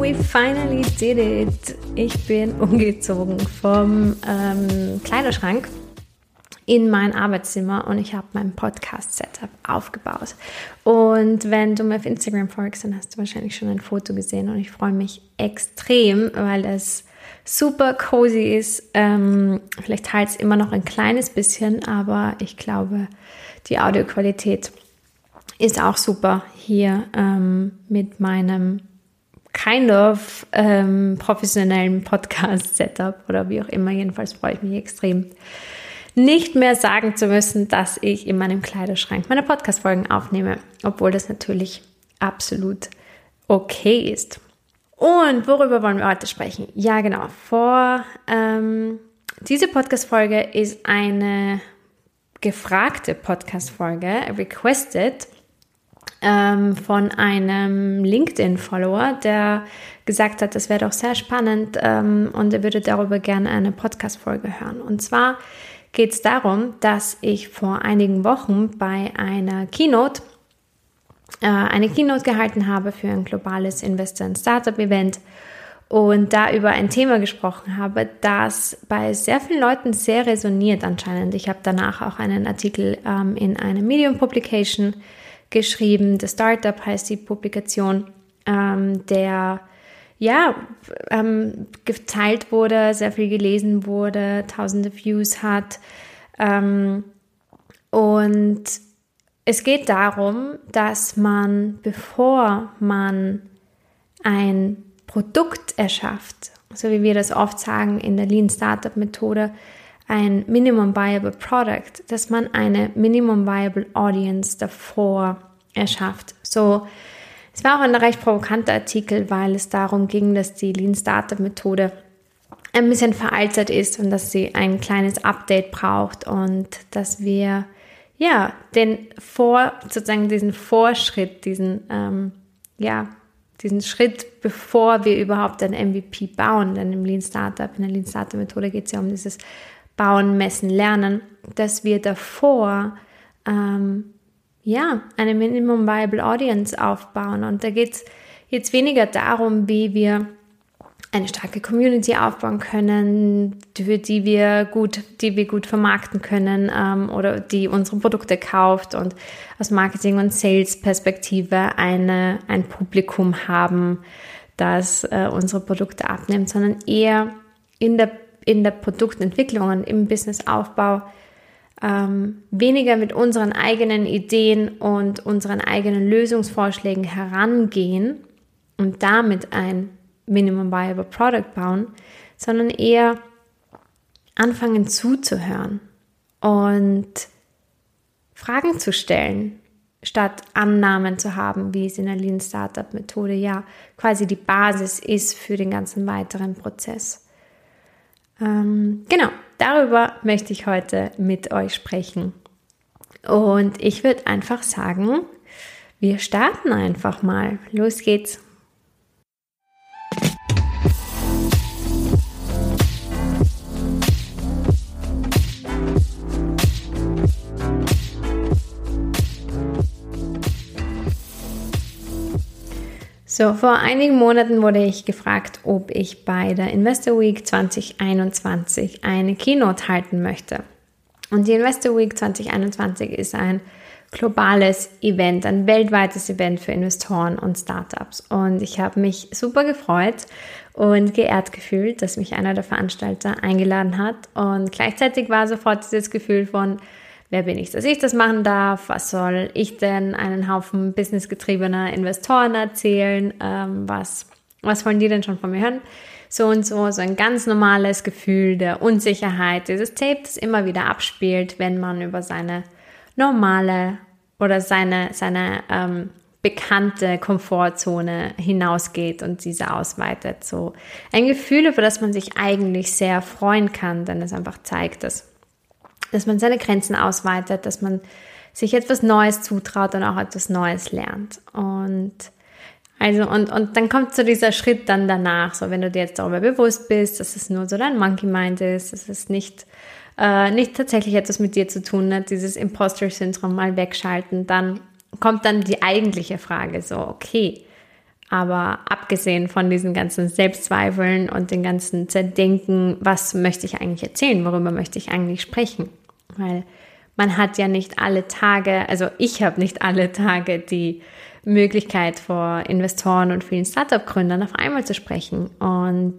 we finally did it. Ich bin umgezogen vom ähm, Kleiderschrank in mein Arbeitszimmer und ich habe mein Podcast-Setup aufgebaut. Und wenn du mir auf Instagram folgst, dann hast du wahrscheinlich schon ein Foto gesehen und ich freue mich extrem, weil es super cozy ist. Ähm, vielleicht halt es immer noch ein kleines bisschen, aber ich glaube, die Audioqualität ist auch super hier ähm, mit meinem kind of ähm, professionellen Podcast-Setup oder wie auch immer. Jedenfalls freue ich mich extrem, nicht mehr sagen zu müssen, dass ich in meinem Kleiderschrank meine Podcast-Folgen aufnehme, obwohl das natürlich absolut okay ist. Und worüber wollen wir heute sprechen? Ja, genau. Vor ähm, diese Podcast-Folge ist eine gefragte Podcast-Folge, requested ähm, von einem LinkedIn-Follower, der gesagt hat, das wäre doch sehr spannend ähm, und er würde darüber gerne eine Podcast-Folge hören. Und zwar geht es darum, dass ich vor einigen Wochen bei einer Keynote äh, eine Keynote gehalten habe für ein globales Investor- und Startup-Event und da über ein Thema gesprochen habe, das bei sehr vielen Leuten sehr resoniert anscheinend. Ich habe danach auch einen Artikel ähm, in einer Medium-Publication geschrieben. The Startup heißt die Publikation, ähm, der ja ähm, geteilt wurde, sehr viel gelesen wurde, tausende Views hat. Ähm, und es geht darum, dass man, bevor man ein Produkt erschafft, so wie wir das oft sagen in der Lean Startup Methode, ein Minimum Viable Product, dass man eine Minimum Viable Audience davor erschafft. So, es war auch ein recht provokanter Artikel, weil es darum ging, dass die Lean Startup Methode ein bisschen veraltet ist und dass sie ein kleines Update braucht und dass wir ja den Vor, sozusagen diesen Vorschritt, diesen ähm, ja diesen Schritt, bevor wir überhaupt ein MVP bauen, denn im Lean Startup, in der Lean Startup Methode geht es ja um dieses Bauen, Messen, Lernen, dass wir davor ähm, ja eine Minimum Viable Audience aufbauen. Und da geht es jetzt weniger darum, wie wir eine starke Community aufbauen können, für die wir gut, die wir gut vermarkten können ähm, oder die unsere Produkte kauft und aus Marketing- und Sales-Perspektive eine, ein Publikum haben, das äh, unsere Produkte abnimmt, sondern eher in der in der Produktentwicklung und im Businessaufbau ähm, weniger mit unseren eigenen Ideen und unseren eigenen Lösungsvorschlägen herangehen und damit ein Minimum Viable Product bauen, sondern eher anfangen zuzuhören und Fragen zu stellen, statt Annahmen zu haben, wie es in der Lean Startup Methode ja quasi die Basis ist für den ganzen weiteren Prozess. Ähm, genau, darüber möchte ich heute mit euch sprechen. Und ich würde einfach sagen, wir starten einfach mal. Los geht's. So, vor einigen Monaten wurde ich gefragt, ob ich bei der Investor Week 2021 eine Keynote halten möchte. Und die Investor Week 2021 ist ein globales Event, ein weltweites Event für Investoren und Startups. Und ich habe mich super gefreut und geehrt gefühlt, dass mich einer der Veranstalter eingeladen hat. Und gleichzeitig war sofort dieses Gefühl von, wer bin ich, dass ich das machen darf, was soll ich denn einen Haufen businessgetriebener Investoren erzählen, ähm, was, was wollen die denn schon von mir hören? So und so, so ein ganz normales Gefühl der Unsicherheit, dieses Tape, das immer wieder abspielt, wenn man über seine normale oder seine, seine ähm, bekannte Komfortzone hinausgeht und diese ausweitet. So ein Gefühl, über das man sich eigentlich sehr freuen kann, denn es einfach zeigt, dass, dass man seine Grenzen ausweitet, dass man sich etwas Neues zutraut und auch etwas Neues lernt. Und also, und, und dann kommt so dieser Schritt dann danach, so wenn du dir jetzt darüber bewusst bist, dass es nur so dein Monkey Mind ist, dass es nicht, äh, nicht tatsächlich etwas mit dir zu tun hat, dieses Imposter-Syndrom mal wegschalten, dann kommt dann die eigentliche Frage so, okay, aber abgesehen von diesen ganzen Selbstzweifeln und den ganzen Zerdenken, was möchte ich eigentlich erzählen, worüber möchte ich eigentlich sprechen? Weil man hat ja nicht alle Tage, also ich habe nicht alle Tage die Möglichkeit vor Investoren und vielen Startup-Gründern auf einmal zu sprechen und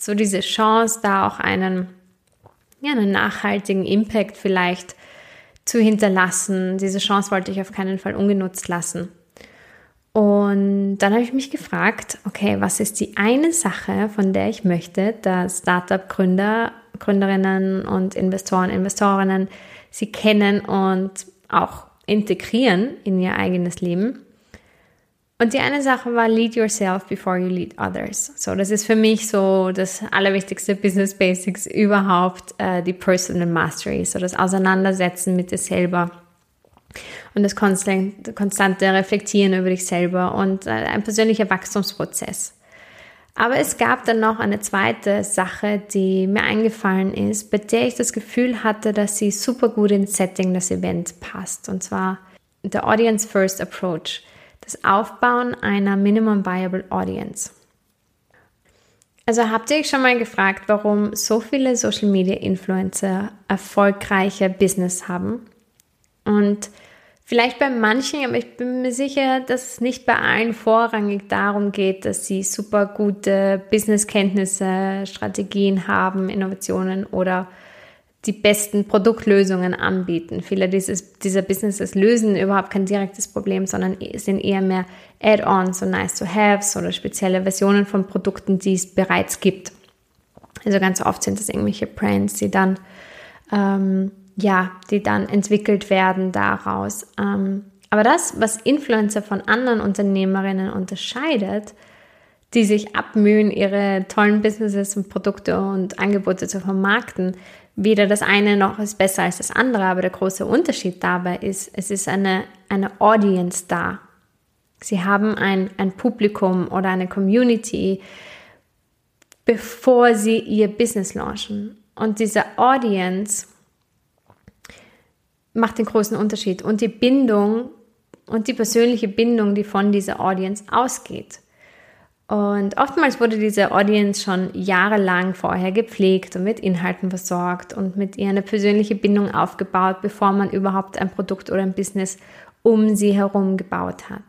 so diese Chance, da auch einen, ja, einen nachhaltigen Impact vielleicht zu hinterlassen. Diese Chance wollte ich auf keinen Fall ungenutzt lassen. Und dann habe ich mich gefragt, okay, was ist die eine Sache, von der ich möchte, dass Startup-Gründer, Gründerinnen und Investoren, Investorinnen sie kennen und auch integrieren in ihr eigenes Leben? Und die eine Sache war, lead yourself before you lead others. So, das ist für mich so das allerwichtigste Business Basics überhaupt, äh, die Personal Mastery, so das Auseinandersetzen mit dir selber und das konstante, Reflektieren über dich selber und äh, ein persönlicher Wachstumsprozess. Aber es gab dann noch eine zweite Sache, die mir eingefallen ist, bei der ich das Gefühl hatte, dass sie super gut ins Setting des Events passt. Und zwar der Audience First Approach das Aufbauen einer Minimum Viable Audience. Also habt ihr euch schon mal gefragt, warum so viele Social Media Influencer erfolgreiche Business haben? Und vielleicht bei manchen, aber ich bin mir sicher, dass es nicht bei allen vorrangig darum geht, dass sie super gute Businesskenntnisse, Strategien haben, Innovationen oder die besten Produktlösungen anbieten. Viele dieses, dieser Businesses lösen überhaupt kein direktes Problem, sondern sind eher mehr Add-ons und Nice-to-Haves oder spezielle Versionen von Produkten, die es bereits gibt. Also ganz oft sind das irgendwelche Brands, die dann, ähm, ja, die dann entwickelt werden daraus. Ähm, aber das, was Influencer von anderen Unternehmerinnen unterscheidet, die sich abmühen, ihre tollen Businesses und Produkte und Angebote zu vermarkten, weder das eine noch ist besser als das andere, aber der große Unterschied dabei ist, es ist eine, eine Audience da. Sie haben ein, ein Publikum oder eine Community, bevor sie ihr Business launchen. Und diese Audience macht den großen Unterschied und die Bindung und die persönliche Bindung, die von dieser Audience ausgeht. Und oftmals wurde diese Audience schon jahrelang vorher gepflegt und mit Inhalten versorgt und mit ihr eine persönliche Bindung aufgebaut, bevor man überhaupt ein Produkt oder ein Business um sie herum gebaut hat.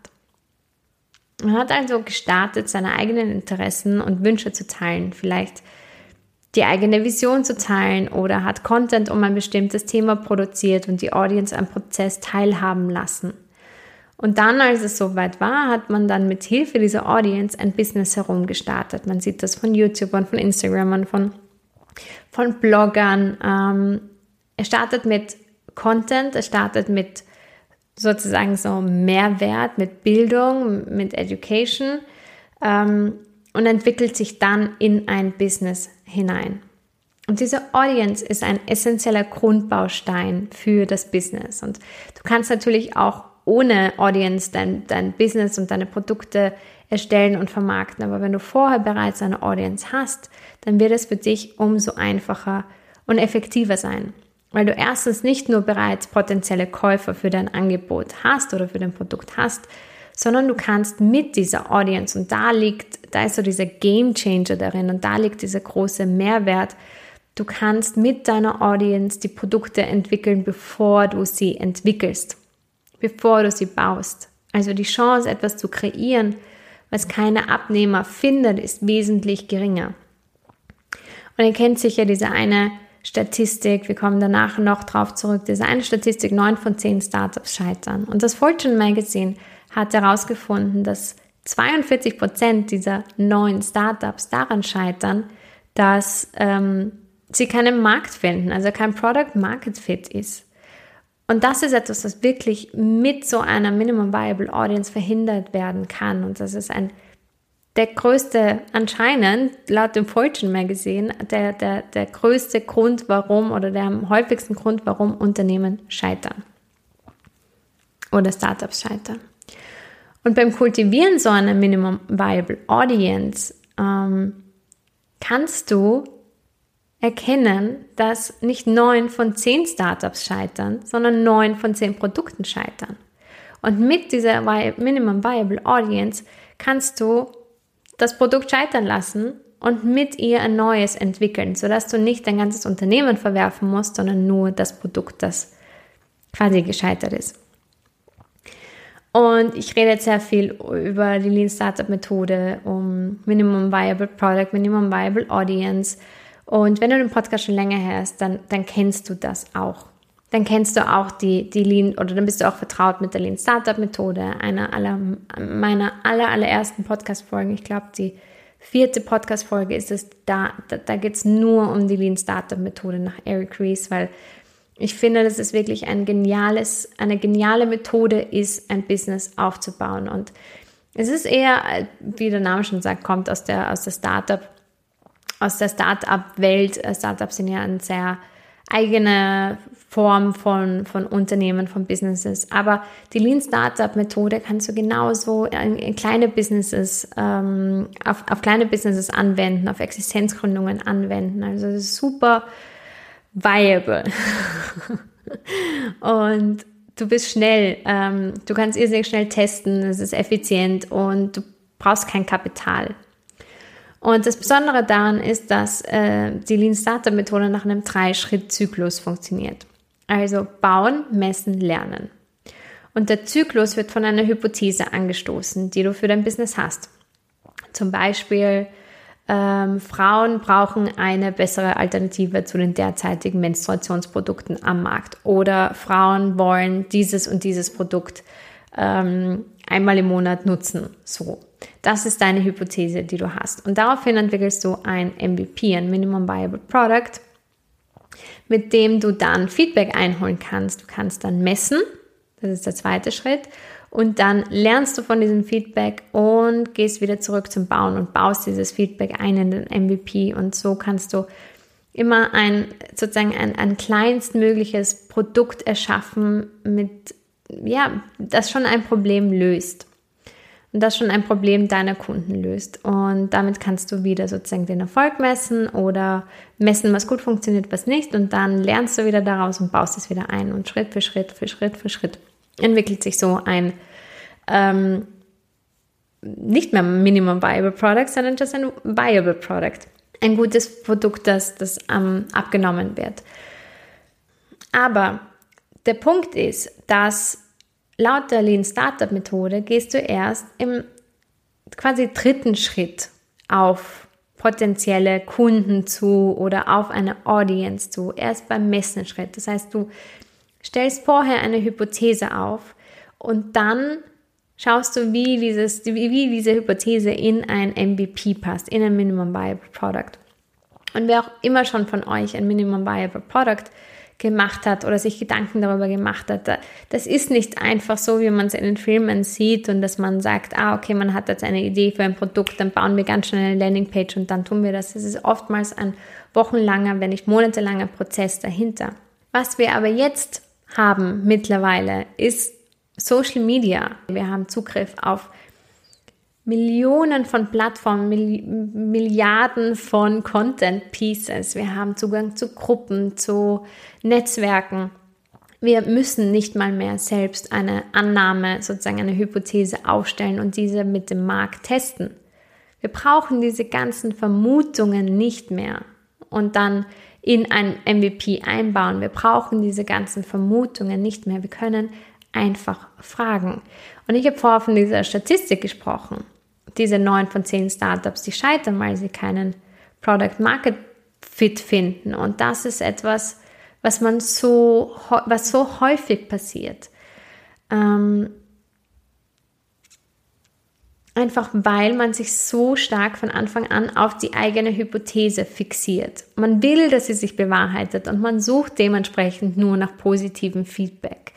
Man hat also gestartet, seine eigenen Interessen und Wünsche zu teilen, vielleicht die eigene Vision zu teilen oder hat Content um ein bestimmtes Thema produziert und die Audience am Prozess teilhaben lassen. Und dann, als es soweit war, hat man dann mit Hilfe dieser Audience ein Business herumgestartet. Man sieht das von YouTubern, von Instagramern, von, von Bloggern. Ähm, er startet mit Content, er startet mit sozusagen so Mehrwert, mit Bildung, mit Education ähm, und entwickelt sich dann in ein Business hinein. Und diese Audience ist ein essentieller Grundbaustein für das Business. Und du kannst natürlich auch ohne Audience dein, dein Business und deine Produkte erstellen und vermarkten. Aber wenn du vorher bereits eine Audience hast, dann wird es für dich umso einfacher und effektiver sein. Weil du erstens nicht nur bereits potenzielle Käufer für dein Angebot hast oder für dein Produkt hast, sondern du kannst mit dieser Audience und da liegt, da ist so dieser Game Changer darin und da liegt dieser große Mehrwert. Du kannst mit deiner Audience die Produkte entwickeln, bevor du sie entwickelst bevor du sie baust. Also die Chance, etwas zu kreieren, was keine Abnehmer findet, ist wesentlich geringer. Und ihr kennt sicher diese eine Statistik, wir kommen danach noch drauf zurück, diese eine Statistik, neun von zehn Startups scheitern. Und das Fortune Magazine hat herausgefunden, dass 42 Prozent dieser neuen Startups daran scheitern, dass ähm, sie keinen Markt finden, also kein Product Market Fit ist. Und das ist etwas, was wirklich mit so einer Minimum Viable Audience verhindert werden kann. Und das ist ein der größte, anscheinend laut dem Fortune Magazine, der, der, der größte Grund, warum oder der am häufigsten Grund, warum Unternehmen scheitern oder Startups scheitern. Und beim Kultivieren so einer Minimum Viable Audience ähm, kannst du erkennen, dass nicht neun von zehn Startups scheitern, sondern neun von zehn Produkten scheitern. Und mit dieser Minimum Viable Audience kannst du das Produkt scheitern lassen und mit ihr ein neues entwickeln, sodass du nicht dein ganzes Unternehmen verwerfen musst, sondern nur das Produkt, das quasi gescheitert ist. Und ich rede jetzt sehr viel über die Lean Startup Methode, um Minimum Viable Product, Minimum Viable Audience. Und wenn du den Podcast schon länger hörst, dann, dann kennst du das auch. Dann kennst du auch die, die Lean oder dann bist du auch vertraut mit der Lean Startup Methode, einer aller, meiner aller, allerersten Podcast-Folgen. Ich glaube, die vierte Podcast-Folge ist es, da, da, da geht es nur um die Lean Startup Methode nach Eric Ries, weil ich finde, dass es wirklich ein geniales, eine geniale Methode ist, ein Business aufzubauen. Und es ist eher, wie der Name schon sagt, kommt aus der, aus der Startup, aus der Startup-Welt. Startups sind ja eine sehr eigene Form von, von Unternehmen, von Businesses. Aber die Lean Startup Methode kannst du genauso in, in kleine Businesses, ähm, auf, auf kleine Businesses anwenden, auf Existenzgründungen anwenden. Also es ist super viable. und du bist schnell, ähm, du kannst irrsinnig schnell testen, es ist effizient und du brauchst kein Kapital. Und das Besondere daran ist, dass äh, die Lean Startup Methode nach einem Drei-Schritt-Zyklus funktioniert. Also bauen, messen, lernen. Und der Zyklus wird von einer Hypothese angestoßen, die du für dein Business hast. Zum Beispiel, ähm, Frauen brauchen eine bessere Alternative zu den derzeitigen Menstruationsprodukten am Markt. Oder Frauen wollen dieses und dieses Produkt ähm, einmal im Monat nutzen. So. Das ist deine Hypothese, die du hast. Und daraufhin entwickelst du ein MVP, ein Minimum Viable Product, mit dem du dann Feedback einholen kannst. Du kannst dann messen, das ist der zweite Schritt, und dann lernst du von diesem Feedback und gehst wieder zurück zum Bauen und baust dieses Feedback ein in den MVP. Und so kannst du immer ein, sozusagen ein, ein kleinstmögliches Produkt erschaffen, mit, ja, das schon ein Problem löst. Und das schon ein Problem deiner Kunden löst. Und damit kannst du wieder sozusagen den Erfolg messen oder messen, was gut funktioniert, was nicht. Und dann lernst du wieder daraus und baust es wieder ein. Und Schritt für Schritt für Schritt für Schritt entwickelt sich so ein ähm, nicht mehr Minimum Viable Product, sondern just ein Viable Product. Ein gutes Produkt, das, das ähm, abgenommen wird. Aber der Punkt ist, dass laut der Lean Startup Methode gehst du erst im quasi dritten Schritt auf potenzielle Kunden zu oder auf eine Audience zu, erst beim Messenschritt. Das heißt, du stellst vorher eine Hypothese auf und dann schaust du, wie, dieses, wie, diese Hypothese in ein MVP passt, in ein Minimum Viable Product. Und wer auch immer schon von euch ein Minimum Viable Product gemacht hat oder sich Gedanken darüber gemacht hat. Das ist nicht einfach so, wie man es in den Filmen sieht und dass man sagt, ah, okay, man hat jetzt eine Idee für ein Produkt, dann bauen wir ganz schnell eine Landingpage und dann tun wir das. Es ist oftmals ein wochenlanger, wenn nicht monatelanger Prozess dahinter. Was wir aber jetzt haben mittlerweile ist Social Media. Wir haben Zugriff auf Millionen von Plattformen, Milliarden von Content Pieces. Wir haben Zugang zu Gruppen, zu Netzwerken. Wir müssen nicht mal mehr selbst eine Annahme, sozusagen eine Hypothese aufstellen und diese mit dem Markt testen. Wir brauchen diese ganzen Vermutungen nicht mehr und dann in ein MVP einbauen. Wir brauchen diese ganzen Vermutungen nicht mehr. Wir können einfach fragen. Und ich habe vorher von dieser Statistik gesprochen. Diese neun von zehn Startups, die scheitern, weil sie keinen Product Market Fit finden. Und das ist etwas, was man so, was so häufig passiert. Ähm, Einfach weil man sich so stark von Anfang an auf die eigene Hypothese fixiert. Man will, dass sie sich bewahrheitet und man sucht dementsprechend nur nach positivem Feedback.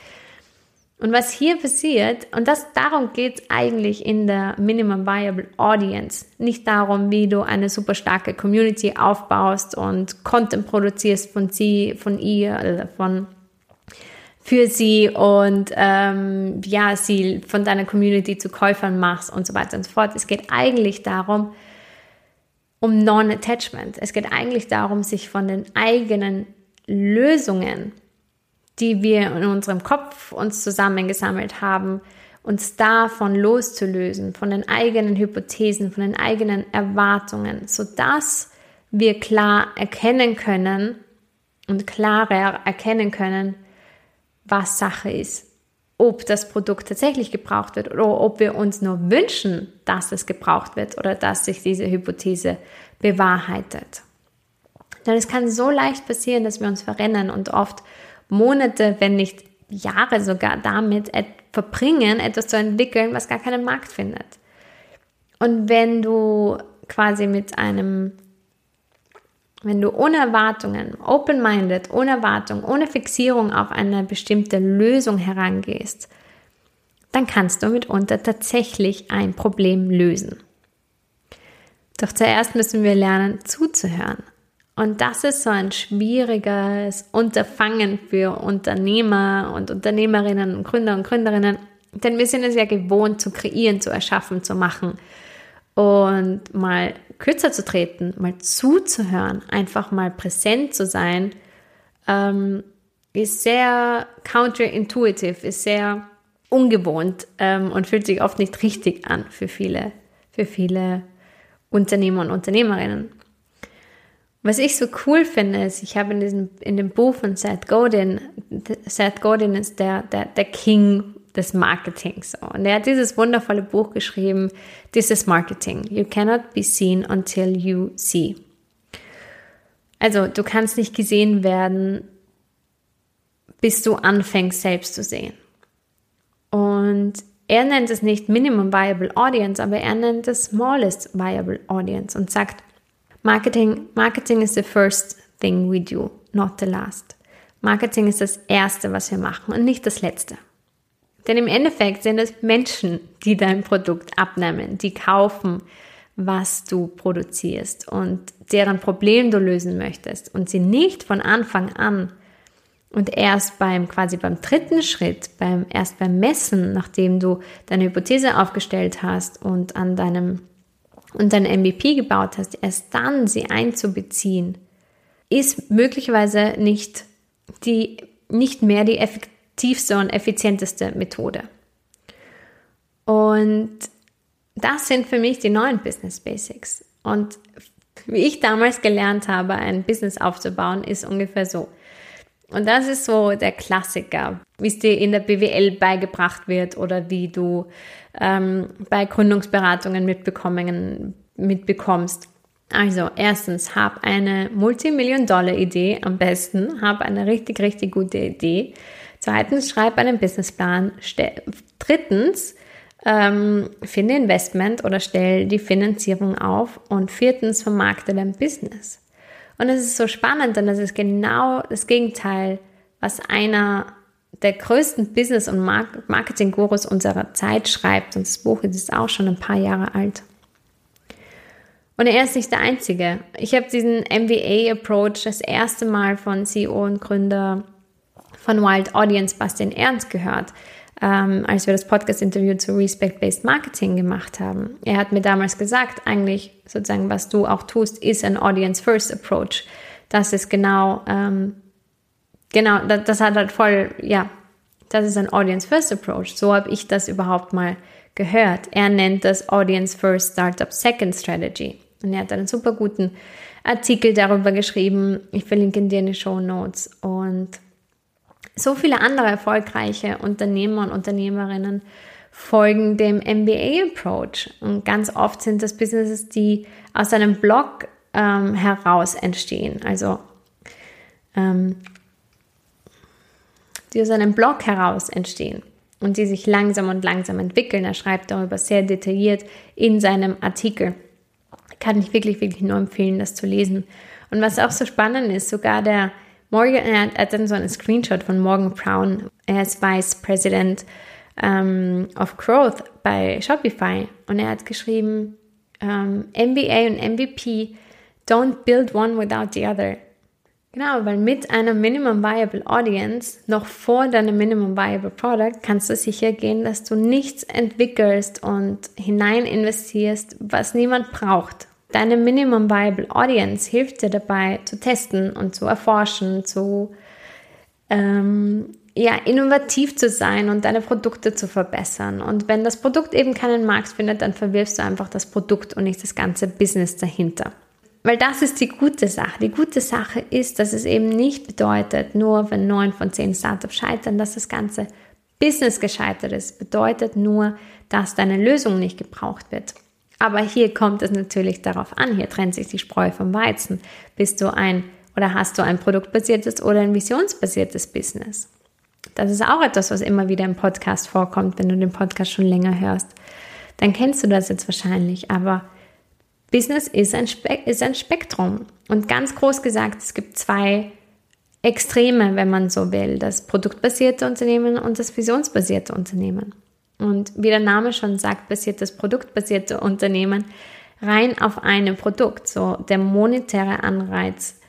Und was hier passiert, und das, darum geht es eigentlich in der Minimum Viable Audience, nicht darum, wie du eine super starke Community aufbaust und Content produzierst von sie, von ihr, oder von für sie und ähm, ja, sie von deiner Community zu Käufern machst und so weiter und so fort. Es geht eigentlich darum, um Non-Attachment. Es geht eigentlich darum, sich von den eigenen Lösungen, die wir in unserem Kopf uns zusammengesammelt haben, uns davon loszulösen, von den eigenen Hypothesen, von den eigenen Erwartungen, sodass wir klar erkennen können und klarer erkennen können, was Sache ist. Ob das Produkt tatsächlich gebraucht wird oder ob wir uns nur wünschen, dass es gebraucht wird oder dass sich diese Hypothese bewahrheitet. Denn es kann so leicht passieren, dass wir uns verrennen und oft Monate, wenn nicht Jahre sogar damit verbringen, etwas zu entwickeln, was gar keinen Markt findet. Und wenn du quasi mit einem wenn du ohne Erwartungen, open-minded, ohne Erwartung, ohne Fixierung auf eine bestimmte Lösung herangehst, dann kannst du mitunter tatsächlich ein Problem lösen. Doch zuerst müssen wir lernen zuzuhören. Und das ist so ein schwieriges Unterfangen für Unternehmer und Unternehmerinnen und Gründer und Gründerinnen, denn wir sind es ja gewohnt zu kreieren, zu erschaffen, zu machen und mal kürzer zu treten, mal zuzuhören, einfach mal präsent zu sein, ähm, ist sehr counterintuitive, ist sehr ungewohnt ähm, und fühlt sich oft nicht richtig an für viele, für viele Unternehmer und Unternehmerinnen. Was ich so cool finde, ist, ich habe in, diesem, in dem Buch von Seth Godin, Seth Godin ist der, der, der King des Marketings. Und er hat dieses wundervolle Buch geschrieben, This is Marketing. You cannot be seen until you see. Also du kannst nicht gesehen werden, bis du anfängst selbst zu sehen. Und er nennt es nicht Minimum Viable Audience, aber er nennt es Smallest Viable Audience und sagt, Marketing, Marketing is the first thing we do, not the last. Marketing ist das Erste, was wir machen und nicht das Letzte. Denn im Endeffekt sind es Menschen, die dein Produkt abnehmen, die kaufen, was du produzierst und deren Problem du lösen möchtest und sie nicht von Anfang an und erst beim quasi beim dritten Schritt, beim erst beim Messen, nachdem du deine Hypothese aufgestellt hast und an deinem und dein MVP gebaut hast, erst dann sie einzubeziehen, ist möglicherweise nicht die nicht mehr die effektivste und effizienteste Methode. Und das sind für mich die neuen Business Basics. Und wie ich damals gelernt habe, ein Business aufzubauen, ist ungefähr so. Und das ist so der Klassiker, wie es dir in der BWL beigebracht wird oder wie du ähm, bei Gründungsberatungen mitbekommen, mitbekommst. Also erstens, hab eine Multimillion-Dollar-Idee am besten, hab eine richtig, richtig gute Idee Zweitens, schreib einen Businessplan. Drittens, ähm, finde Investment oder stell die Finanzierung auf. Und viertens, vermarkte dein Business. Und es ist so spannend, denn das ist genau das Gegenteil, was einer der größten Business- und Marketing-Gurus unserer Zeit schreibt. Und das Buch ist auch schon ein paar Jahre alt. Und er ist nicht der Einzige. Ich habe diesen MBA-Approach das erste Mal von CEO und Gründer von Wild Audience Bastian Ernst gehört, ähm, als wir das Podcast-Interview zu Respect-Based Marketing gemacht haben. Er hat mir damals gesagt, eigentlich sozusagen, was du auch tust, ist ein Audience-First-Approach. Das ist genau, ähm, genau, das, das hat halt voll, ja, das ist ein Audience-First-Approach. So habe ich das überhaupt mal gehört. Er nennt das Audience-First Startup Second Strategy. Und er hat einen super guten Artikel darüber geschrieben. Ich verlinke ihn dir in die Show Notes. Und so viele andere erfolgreiche Unternehmer und Unternehmerinnen folgen dem MBA-Approach. Und ganz oft sind das Businesses, die aus einem Blog ähm, heraus entstehen. Also ähm, die aus einem Blog heraus entstehen. und die sich langsam und langsam entwickeln. Er schreibt darüber sehr detailliert in seinem Artikel. Kann ich wirklich, wirklich nur empfehlen, das zu lesen. Und was auch so spannend ist, sogar der Morgan, er hat dann so einen Screenshot von Morgan Brown. Er ist Vice President um, of Growth bei Shopify und er hat geschrieben, um, MBA und MVP, don't build one without the other. Genau, weil mit einer Minimum Viable Audience noch vor deinem Minimum Viable Product kannst du sicher gehen, dass du nichts entwickelst und hinein investierst, was niemand braucht. Deine Minimum Viable Audience hilft dir dabei zu testen und zu erforschen, zu ähm, ja, innovativ zu sein und deine Produkte zu verbessern. Und wenn das Produkt eben keinen Markt findet, dann verwirfst du einfach das Produkt und nicht das ganze Business dahinter. Weil das ist die gute Sache. Die gute Sache ist, dass es eben nicht bedeutet, nur wenn neun von zehn Startups scheitern, dass das ganze Business gescheitert ist. Bedeutet nur, dass deine Lösung nicht gebraucht wird. Aber hier kommt es natürlich darauf an. Hier trennt sich die Spreu vom Weizen. Bist du ein oder hast du ein produktbasiertes oder ein visionsbasiertes Business? Das ist auch etwas, was immer wieder im Podcast vorkommt, wenn du den Podcast schon länger hörst. Dann kennst du das jetzt wahrscheinlich. Aber Business ist ein, Spe ist ein Spektrum. Und ganz groß gesagt, es gibt zwei Extreme, wenn man so will. Das produktbasierte Unternehmen und das visionsbasierte Unternehmen. Und wie der Name schon sagt, basiert das produktbasierte Unternehmen rein auf einem Produkt. So der monetäre Anreiz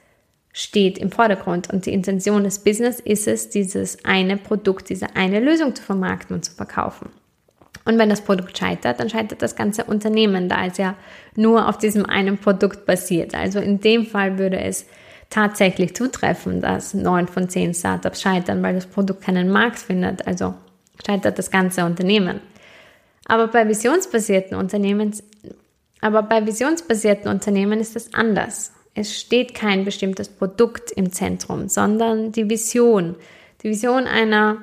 steht im Vordergrund und die Intention des Business ist es, dieses eine Produkt, diese eine Lösung zu vermarkten und zu verkaufen. Und wenn das Produkt scheitert, dann scheitert das ganze Unternehmen, da es ja nur auf diesem einen Produkt basiert. Also in dem Fall würde es tatsächlich zutreffen, dass neun von zehn Startups scheitern, weil das Produkt keinen Markt findet. Also scheitert das ganze Unternehmen. Aber bei visionsbasierten Unternehmen, aber bei visionsbasierten Unternehmen ist es anders. Es steht kein bestimmtes Produkt im Zentrum, sondern die Vision. Die Vision einer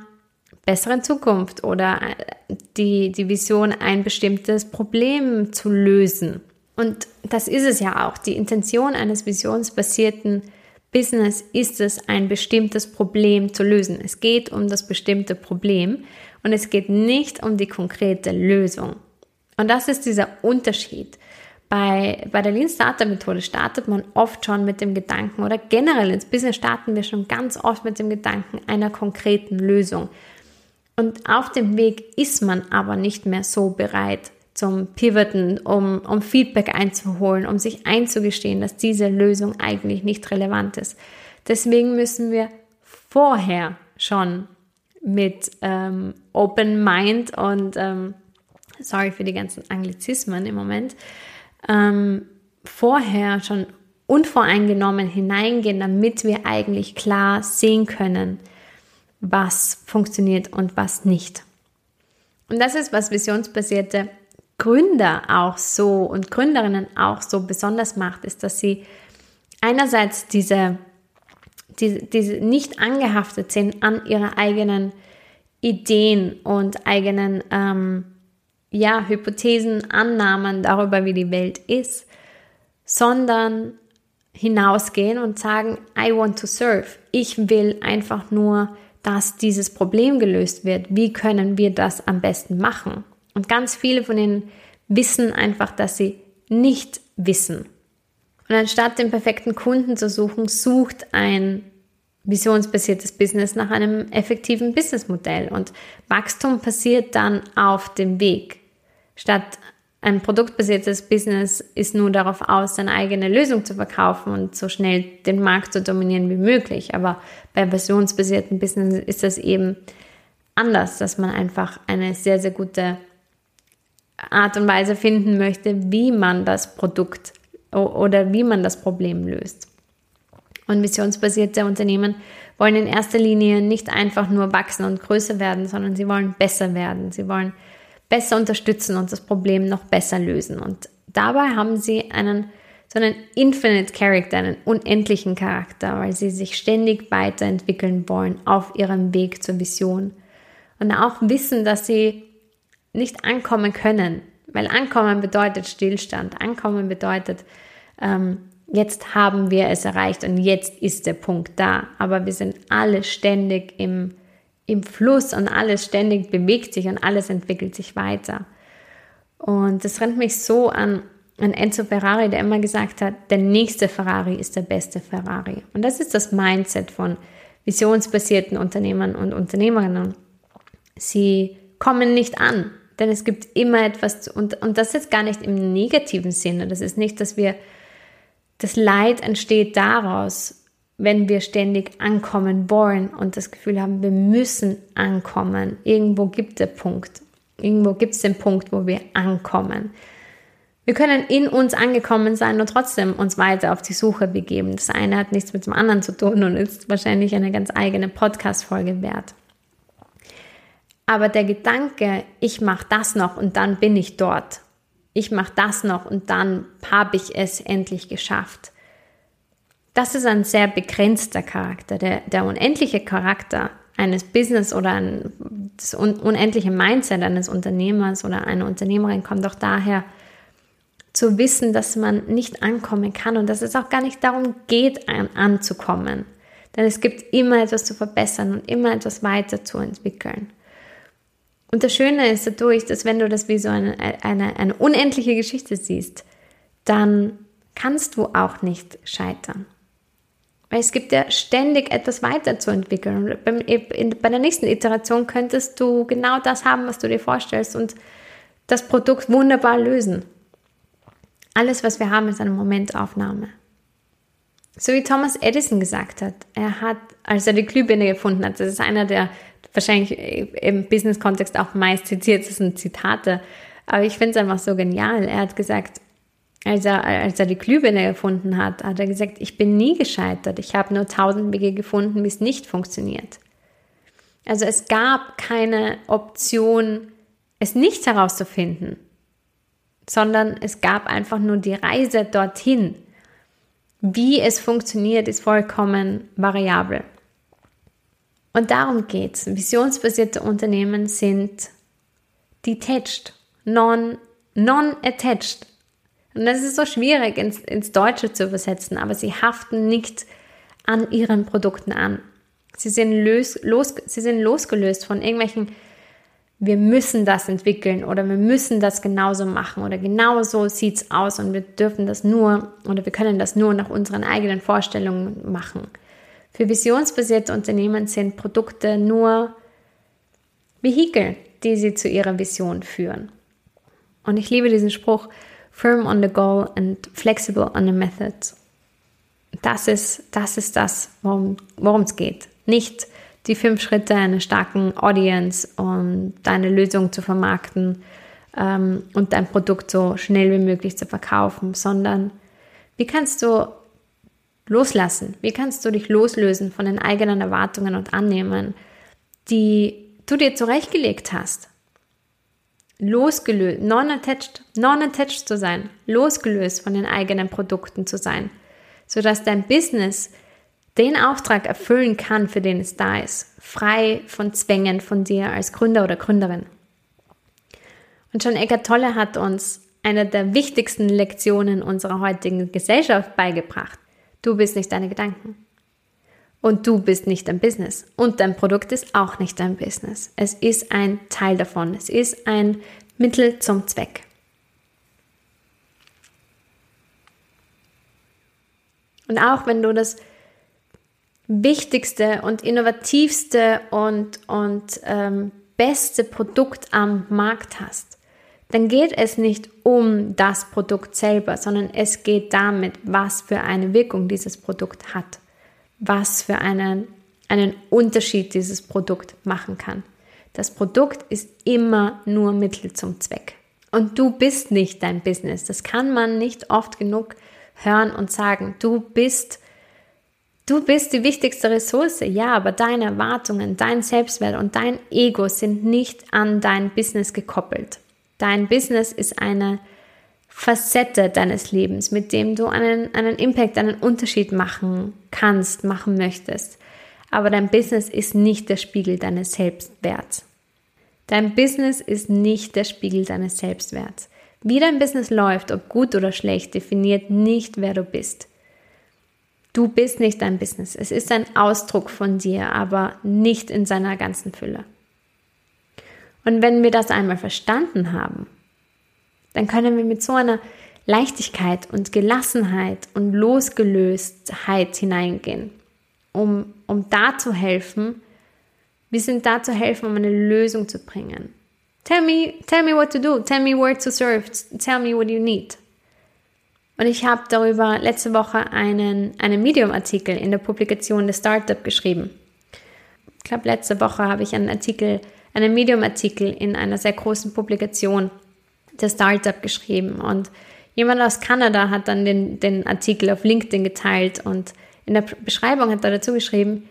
besseren Zukunft oder äh, die, die Vision, ein bestimmtes Problem zu lösen. Und das ist es ja auch. Die Intention eines visionsbasierten Business ist es, ein bestimmtes Problem zu lösen. Es geht um das bestimmte Problem und es geht nicht um die konkrete Lösung. Und das ist dieser Unterschied. Bei, bei der Lean Starter Methode startet man oft schon mit dem Gedanken oder generell ins Business starten wir schon ganz oft mit dem Gedanken einer konkreten Lösung. Und auf dem Weg ist man aber nicht mehr so bereit zum Pivoten, um, um Feedback einzuholen, um sich einzugestehen, dass diese Lösung eigentlich nicht relevant ist. Deswegen müssen wir vorher schon mit ähm, Open Mind und ähm, sorry für die ganzen Anglizismen im Moment, ähm, vorher schon unvoreingenommen hineingehen, damit wir eigentlich klar sehen können, was funktioniert und was nicht. Und das ist, was visionsbasierte Gründer auch so und Gründerinnen auch so besonders macht, ist, dass sie einerseits diese, diese, diese nicht angehaftet sind an ihre eigenen Ideen und eigenen ähm, ja, Hypothesen, Annahmen darüber, wie die Welt ist, sondern hinausgehen und sagen, I want to serve. Ich will einfach nur dass dieses Problem gelöst wird. Wie können wir das am besten machen? Und ganz viele von ihnen wissen einfach, dass sie nicht wissen. Und anstatt den perfekten Kunden zu suchen, sucht ein visionsbasiertes Business nach einem effektiven Businessmodell. Und Wachstum passiert dann auf dem Weg. Statt ein produktbasiertes Business ist nur darauf aus, seine eigene Lösung zu verkaufen und so schnell den Markt zu dominieren wie möglich. Aber bei versionsbasierten Business ist das eben anders, dass man einfach eine sehr, sehr gute Art und Weise finden möchte, wie man das Produkt oder wie man das Problem löst. Und visionsbasierte Unternehmen wollen in erster Linie nicht einfach nur wachsen und größer werden, sondern sie wollen besser werden. Sie wollen besser unterstützen und das Problem noch besser lösen. Und dabei haben sie einen so einen Infinite Character, einen unendlichen Charakter, weil sie sich ständig weiterentwickeln wollen auf ihrem Weg zur Vision. Und auch wissen, dass sie nicht ankommen können, weil ankommen bedeutet Stillstand. Ankommen bedeutet, ähm, jetzt haben wir es erreicht und jetzt ist der Punkt da. Aber wir sind alle ständig im im Fluss und alles ständig bewegt sich und alles entwickelt sich weiter. Und das rennt mich so an, an Enzo Ferrari, der immer gesagt hat, der nächste Ferrari ist der beste Ferrari. Und das ist das Mindset von visionsbasierten Unternehmern und Unternehmerinnen. Sie kommen nicht an, denn es gibt immer etwas, zu, und, und das ist gar nicht im negativen Sinne. Das ist nicht, dass wir, das Leid entsteht daraus, wenn wir ständig ankommen wollen und das Gefühl haben, wir müssen ankommen. Irgendwo gibt der Punkt. Irgendwo gibt es den Punkt, wo wir ankommen. Wir können in uns angekommen sein und trotzdem uns weiter auf die Suche begeben. Das eine hat nichts mit dem anderen zu tun und ist wahrscheinlich eine ganz eigene Podcast-Folge wert. Aber der Gedanke, ich mache das noch und dann bin ich dort. Ich mache das noch und dann habe ich es endlich geschafft. Das ist ein sehr begrenzter Charakter. Der, der unendliche Charakter eines Business oder ein, das unendliche Mindset eines Unternehmers oder einer Unternehmerin kommt auch daher, zu wissen, dass man nicht ankommen kann und dass es auch gar nicht darum geht, an, anzukommen. Denn es gibt immer etwas zu verbessern und immer etwas weiterzuentwickeln. Und das Schöne ist dadurch, dass wenn du das wie so eine, eine, eine unendliche Geschichte siehst, dann kannst du auch nicht scheitern. Weil es gibt ja ständig etwas weiterzuentwickeln. Und bei der nächsten Iteration könntest du genau das haben, was du dir vorstellst und das Produkt wunderbar lösen. Alles, was wir haben, ist eine Momentaufnahme. So wie Thomas Edison gesagt hat, er hat, als er die Glühbirne gefunden hat, das ist einer der wahrscheinlich im Business-Kontext auch meist zitiertesten Zitate, aber ich finde es einfach so genial. Er hat gesagt, als er, als er die Glühbirne gefunden hat, hat er gesagt, ich bin nie gescheitert, ich habe nur tausend Wege gefunden, wie es nicht funktioniert. Also es gab keine Option, es nicht herauszufinden, sondern es gab einfach nur die Reise dorthin. Wie es funktioniert, ist vollkommen variabel. Und darum geht es. Visionsbasierte Unternehmen sind detached, non, non-attached. Und das ist so schwierig ins, ins Deutsche zu übersetzen, aber sie haften nicht an ihren Produkten an. Sie sind, lös, los, sie sind losgelöst von irgendwelchen, wir müssen das entwickeln oder wir müssen das genauso machen oder genauso sieht es aus und wir dürfen das nur oder wir können das nur nach unseren eigenen Vorstellungen machen. Für visionsbasierte Unternehmen sind Produkte nur Vehikel, die sie zu ihrer Vision führen. Und ich liebe diesen Spruch, firm on the goal and flexible on the method. Das ist das, ist das worum es geht. Nicht die fünf Schritte einer starken Audience, um deine Lösung zu vermarkten ähm, und dein Produkt so schnell wie möglich zu verkaufen, sondern wie kannst du loslassen? Wie kannst du dich loslösen von den eigenen Erwartungen und Annehmen, die du dir zurechtgelegt hast? Losgelöst, non-attached, non-attached zu sein, losgelöst von den eigenen Produkten zu sein, sodass dein Business den Auftrag erfüllen kann, für den es da ist, frei von Zwängen von dir als Gründer oder Gründerin. Und John Eckart Tolle hat uns eine der wichtigsten Lektionen unserer heutigen Gesellschaft beigebracht. Du bist nicht deine Gedanken. Und du bist nicht dein Business. Und dein Produkt ist auch nicht dein Business. Es ist ein Teil davon. Es ist ein Mittel zum Zweck. Und auch wenn du das wichtigste und innovativste und, und ähm, beste Produkt am Markt hast, dann geht es nicht um das Produkt selber, sondern es geht damit, was für eine Wirkung dieses Produkt hat, was für einen, einen Unterschied dieses Produkt machen kann. Das Produkt ist immer nur Mittel zum Zweck. Und du bist nicht dein Business. Das kann man nicht oft genug hören und sagen. Du bist, du bist die wichtigste Ressource. Ja, aber deine Erwartungen, dein Selbstwert und dein Ego sind nicht an dein Business gekoppelt. Dein Business ist eine Facette deines Lebens, mit dem du einen, einen Impact, einen Unterschied machen kannst, machen möchtest. Aber dein Business ist nicht der Spiegel deines Selbstwerts. Dein Business ist nicht der Spiegel deines Selbstwerts. Wie dein Business läuft, ob gut oder schlecht, definiert nicht, wer du bist. Du bist nicht dein Business. Es ist ein Ausdruck von dir, aber nicht in seiner ganzen Fülle. Und wenn wir das einmal verstanden haben, dann können wir mit so einer Leichtigkeit und Gelassenheit und Losgelöstheit hineingehen, um, um da zu helfen. Wir sind da zu helfen, um eine Lösung zu bringen. Tell me, tell me what to do. Tell me where to serve. Tell me what you need. Und ich habe darüber letzte Woche einen, einen Medium-Artikel in der Publikation des Startup geschrieben. Ich glaube, letzte Woche habe ich einen Artikel, einen Medium-Artikel in einer sehr großen Publikation der Startup geschrieben. Und jemand aus Kanada hat dann den, den Artikel auf LinkedIn geteilt und in der Beschreibung hat er dazu geschrieben,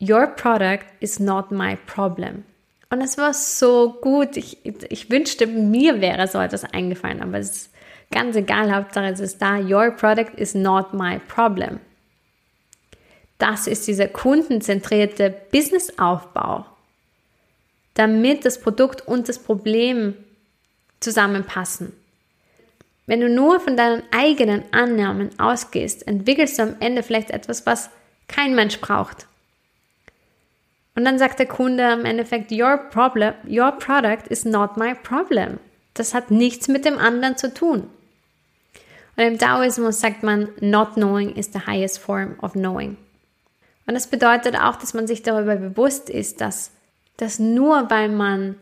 Your product is not my problem. Und es war so gut. Ich, ich wünschte, mir wäre so etwas eingefallen, aber es ist Ganz egal, Hauptsache es ist da. Your product is not my problem. Das ist dieser kundenzentrierte Businessaufbau, damit das Produkt und das Problem zusammenpassen. Wenn du nur von deinen eigenen Annahmen ausgehst, entwickelst du am Ende vielleicht etwas, was kein Mensch braucht. Und dann sagt der Kunde am Endeffekt, your problem, your product is not my problem. Das hat nichts mit dem anderen zu tun. Und im Taoismus sagt man, not knowing is the highest form of knowing. Und das bedeutet auch, dass man sich darüber bewusst ist, dass das nur weil man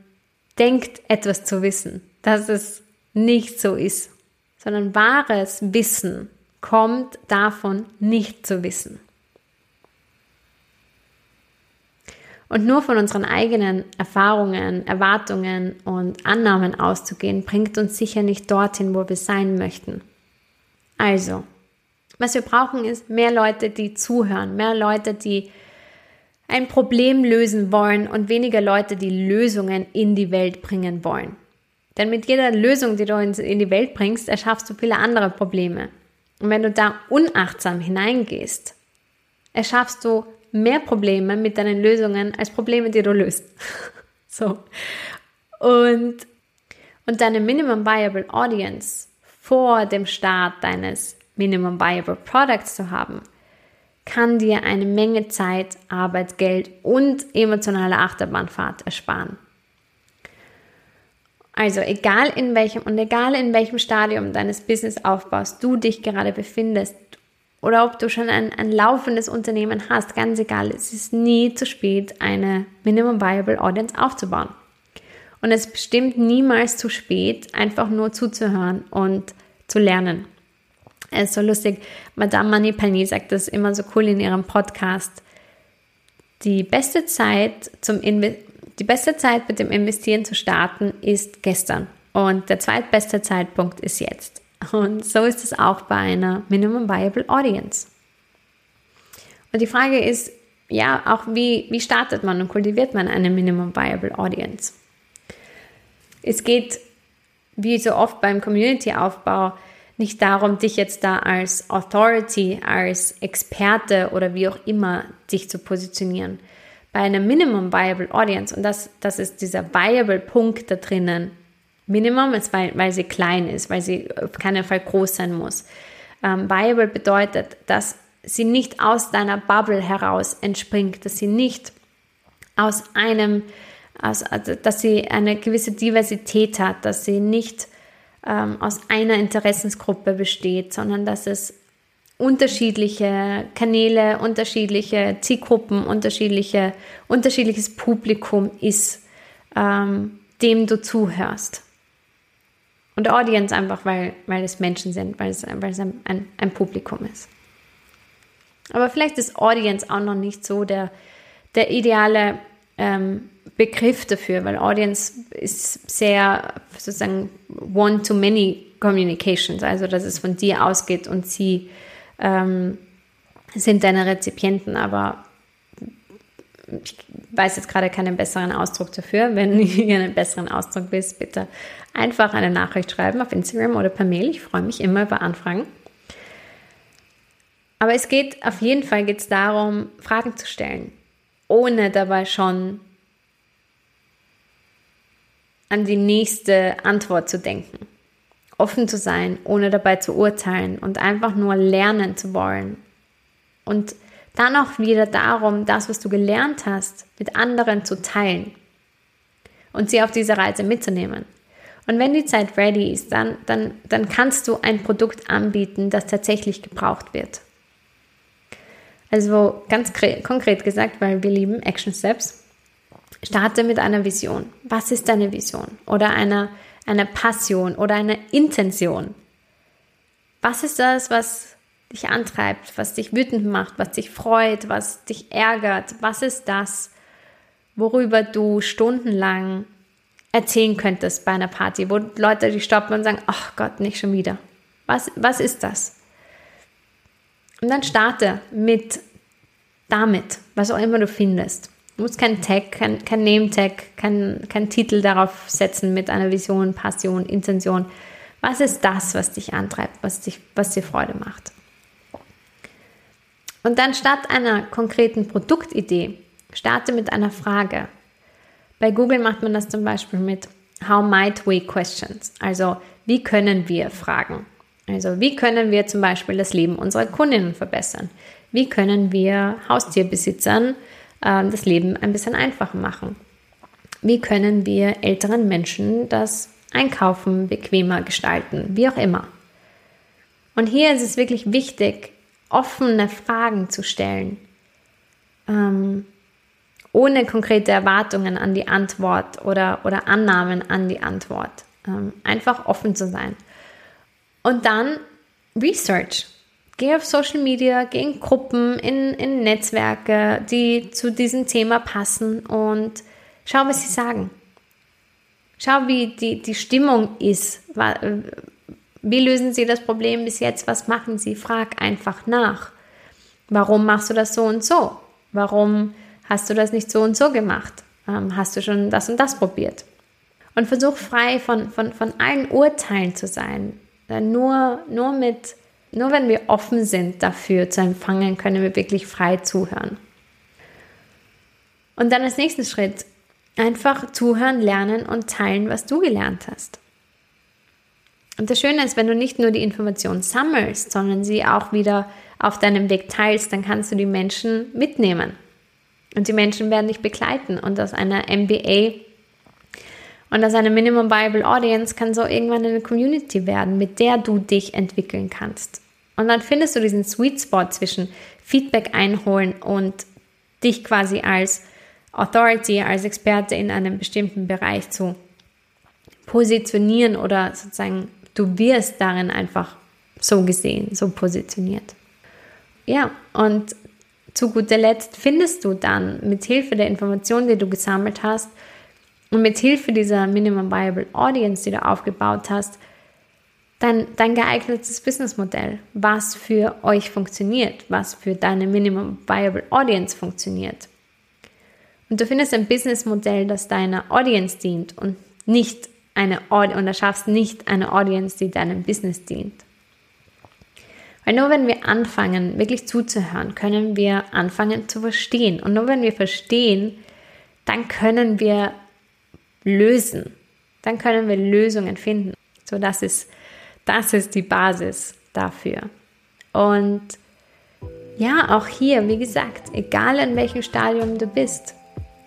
denkt, etwas zu wissen, dass es nicht so ist, sondern wahres Wissen kommt davon, nicht zu wissen. Und nur von unseren eigenen Erfahrungen, Erwartungen und Annahmen auszugehen, bringt uns sicher nicht dorthin, wo wir sein möchten. Also, was wir brauchen, ist mehr Leute, die zuhören, mehr Leute, die ein Problem lösen wollen und weniger Leute, die Lösungen in die Welt bringen wollen. Denn mit jeder Lösung, die du in die Welt bringst, erschaffst du viele andere Probleme. Und wenn du da unachtsam hineingehst, erschaffst du mehr Probleme mit deinen Lösungen als Probleme, die du löst. so. Und, und deine Minimum Viable Audience vor dem Start deines Minimum Viable Products zu haben, kann dir eine Menge Zeit, Arbeit, Geld und emotionale Achterbahnfahrt ersparen. Also egal in welchem und egal in welchem Stadium deines Businessaufbaus du dich gerade befindest oder ob du schon ein, ein laufendes Unternehmen hast, ganz egal, es ist nie zu spät, eine Minimum Viable Audience aufzubauen. Und es ist bestimmt niemals zu spät, einfach nur zuzuhören und zu lernen. Es ist so lustig. Madame Manipani sagt das immer so cool in ihrem Podcast. Die beste Zeit zum die beste Zeit mit dem Investieren zu starten ist gestern und der zweitbeste Zeitpunkt ist jetzt. Und so ist es auch bei einer Minimum Viable Audience. Und die Frage ist, ja, auch wie, wie startet man und kultiviert man eine Minimum Viable Audience? Es geht, wie so oft beim Community-Aufbau, nicht darum, dich jetzt da als Authority, als Experte oder wie auch immer dich zu positionieren. Bei einer Minimum Viable Audience, und das, das ist dieser Viable Punkt da drinnen, Minimum ist, weil, weil sie klein ist, weil sie auf keinen Fall groß sein muss. Ähm, viable bedeutet, dass sie nicht aus deiner Bubble heraus entspringt, dass sie nicht aus einem, aus, also, dass sie eine gewisse Diversität hat, dass sie nicht ähm, aus einer Interessensgruppe besteht, sondern dass es unterschiedliche Kanäle, unterschiedliche Zielgruppen, unterschiedliche, unterschiedliches Publikum ist, ähm, dem du zuhörst. Und Audience einfach, weil, weil es Menschen sind, weil es, weil es ein, ein, ein Publikum ist. Aber vielleicht ist Audience auch noch nicht so der, der ideale ähm, Begriff dafür, weil Audience ist sehr sozusagen one-to-many Communications, also dass es von dir ausgeht und sie ähm, sind deine Rezipienten, aber ich weiß jetzt gerade keinen besseren Ausdruck dafür. Wenn du einen besseren Ausdruck willst, bitte einfach eine Nachricht schreiben auf Instagram oder per Mail. Ich freue mich immer über Anfragen. Aber es geht auf jeden Fall geht's darum, Fragen zu stellen, ohne dabei schon an die nächste Antwort zu denken. Offen zu sein, ohne dabei zu urteilen und einfach nur lernen zu wollen. Und dann auch wieder darum, das, was du gelernt hast, mit anderen zu teilen und sie auf diese Reise mitzunehmen. Und wenn die Zeit ready ist, dann, dann, dann kannst du ein Produkt anbieten, das tatsächlich gebraucht wird. Also ganz konkret gesagt, weil wir lieben Action Steps, starte mit einer Vision. Was ist deine Vision? Oder einer eine Passion oder eine Intention? Was ist das, was dich antreibt, was dich wütend macht, was dich freut, was dich ärgert? Was ist das, worüber du stundenlang erzählen könntest bei einer Party, wo Leute dich stoppen und sagen, ach Gott, nicht schon wieder. Was, was ist das? Und dann starte mit damit, was auch immer du findest. Du musst kein Tag, kein, kein Name-Tag, kein, kein Titel darauf setzen mit einer Vision, Passion, Intention. Was ist das, was dich antreibt, was, dich, was dir Freude macht? Und dann statt einer konkreten Produktidee, starte mit einer Frage. Bei Google macht man das zum Beispiel mit How might we questions? Also, wie können wir fragen? Also, wie können wir zum Beispiel das Leben unserer Kundinnen verbessern? Wie können wir Haustierbesitzern äh, das Leben ein bisschen einfacher machen? Wie können wir älteren Menschen das Einkaufen bequemer gestalten? Wie auch immer. Und hier ist es wirklich wichtig, offene Fragen zu stellen. Ähm, ohne konkrete Erwartungen an die Antwort oder, oder Annahmen an die Antwort. Ähm, einfach offen zu sein. Und dann Research. Geh auf Social Media, geh in Gruppen, in, in Netzwerke, die zu diesem Thema passen und schau, was sie sagen. Schau, wie die, die Stimmung ist. Wie lösen sie das Problem bis jetzt? Was machen sie? Frag einfach nach. Warum machst du das so und so? Warum Hast du das nicht so und so gemacht? Ähm, hast du schon das und das probiert? Und versuch frei von, von, von allen Urteilen zu sein. Denn nur, nur, mit, nur wenn wir offen sind dafür zu empfangen, können wir wirklich frei zuhören. Und dann als nächsten Schritt einfach zuhören, lernen und teilen, was du gelernt hast. Und das Schöne ist, wenn du nicht nur die Information sammelst, sondern sie auch wieder auf deinem Weg teilst, dann kannst du die Menschen mitnehmen. Und die Menschen werden dich begleiten. Und aus einer MBA und aus einer Minimum Viable Audience kann so irgendwann eine Community werden, mit der du dich entwickeln kannst. Und dann findest du diesen Sweet Spot zwischen Feedback einholen und dich quasi als Authority, als Experte in einem bestimmten Bereich zu positionieren oder sozusagen du wirst darin einfach so gesehen, so positioniert. Ja, und zu guter Letzt findest du dann mit Hilfe der Informationen, die du gesammelt hast und mit Hilfe dieser Minimum Viable Audience, die du aufgebaut hast, dein, dein geeignetes Businessmodell, was für euch funktioniert, was für deine Minimum Viable Audience funktioniert. Und du findest ein Businessmodell, das deiner Audience dient und nicht eine und erschaffst nicht eine Audience, die deinem Business dient. Weil nur wenn wir anfangen, wirklich zuzuhören, können wir anfangen zu verstehen. Und nur wenn wir verstehen, dann können wir lösen. Dann können wir Lösungen finden. So, das ist, das ist die Basis dafür. Und ja, auch hier, wie gesagt, egal in welchem Stadium du bist,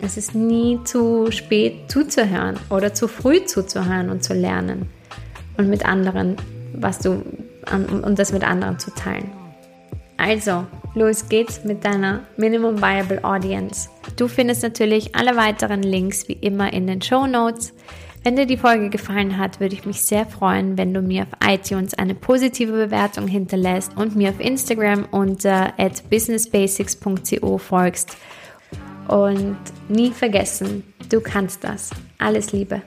es ist nie zu spät zuzuhören oder zu früh zuzuhören und zu lernen und mit anderen, was du und das mit anderen zu teilen. Also, los geht's mit deiner Minimum Viable Audience. Du findest natürlich alle weiteren Links wie immer in den Show Notes. Wenn dir die Folge gefallen hat, würde ich mich sehr freuen, wenn du mir auf iTunes eine positive Bewertung hinterlässt und mir auf Instagram unter businessbasics.co folgst. Und nie vergessen, du kannst das. Alles Liebe.